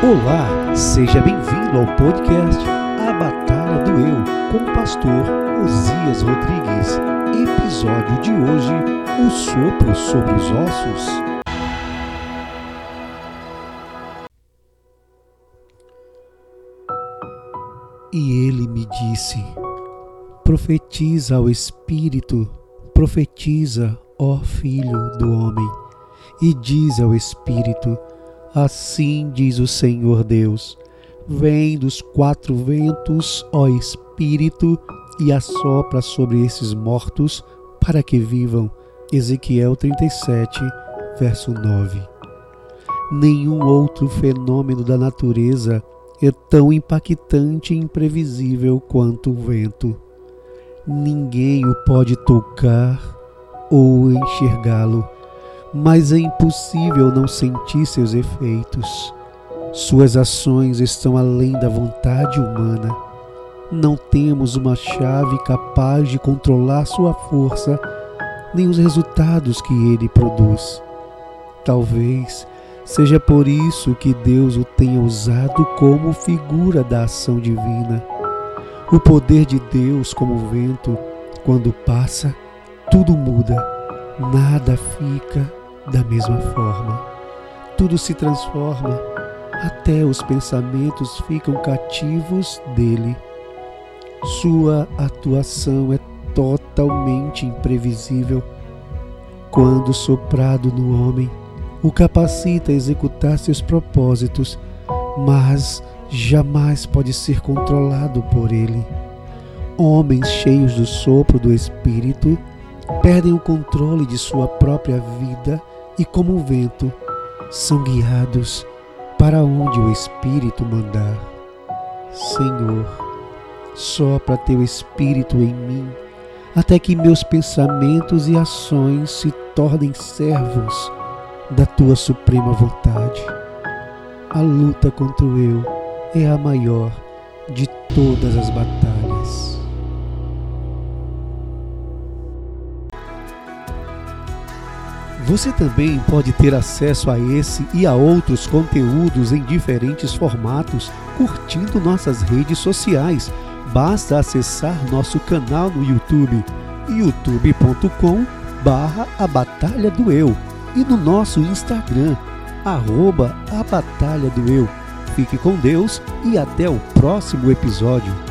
Olá, seja bem-vindo ao podcast A Batalha do Eu, com o pastor Osias Rodrigues. Episódio de hoje: O sopro sobre os ossos. E ele me disse: Profetiza ao Espírito, profetiza, ó Filho do Homem, e diz ao Espírito: Assim diz o Senhor Deus: Vem dos quatro ventos, ó Espírito, e assopra sobre esses mortos para que vivam. Ezequiel 37, verso 9. Nenhum outro fenômeno da natureza é tão impactante e imprevisível quanto o vento. Ninguém o pode tocar ou enxergá-lo mas é impossível não sentir seus efeitos. Suas ações estão além da vontade humana. Não temos uma chave capaz de controlar sua força, nem os resultados que ele produz. Talvez seja por isso que Deus o tenha usado como figura da ação divina. O poder de Deus, como vento, quando passa, tudo muda, nada fica da mesma forma. Tudo se transforma, até os pensamentos ficam cativos dele. Sua atuação é totalmente imprevisível. Quando soprado no homem, o capacita a executar seus propósitos, mas jamais pode ser controlado por ele. Homens cheios do sopro do Espírito perdem o controle de sua própria vida e, como o vento, são guiados para onde o Espírito mandar. Senhor, sopra teu Espírito em mim, até que meus pensamentos e ações se tornem servos da tua suprema vontade. A luta contra o eu é a maior de todas as batalhas. Você também pode ter acesso a esse e a outros conteúdos em diferentes formatos curtindo nossas redes sociais. Basta acessar nosso canal no YouTube, youtube.com barra a Batalha do Eu e no nosso Instagram, arroba a Batalha do Eu. Fique com Deus e até o próximo episódio.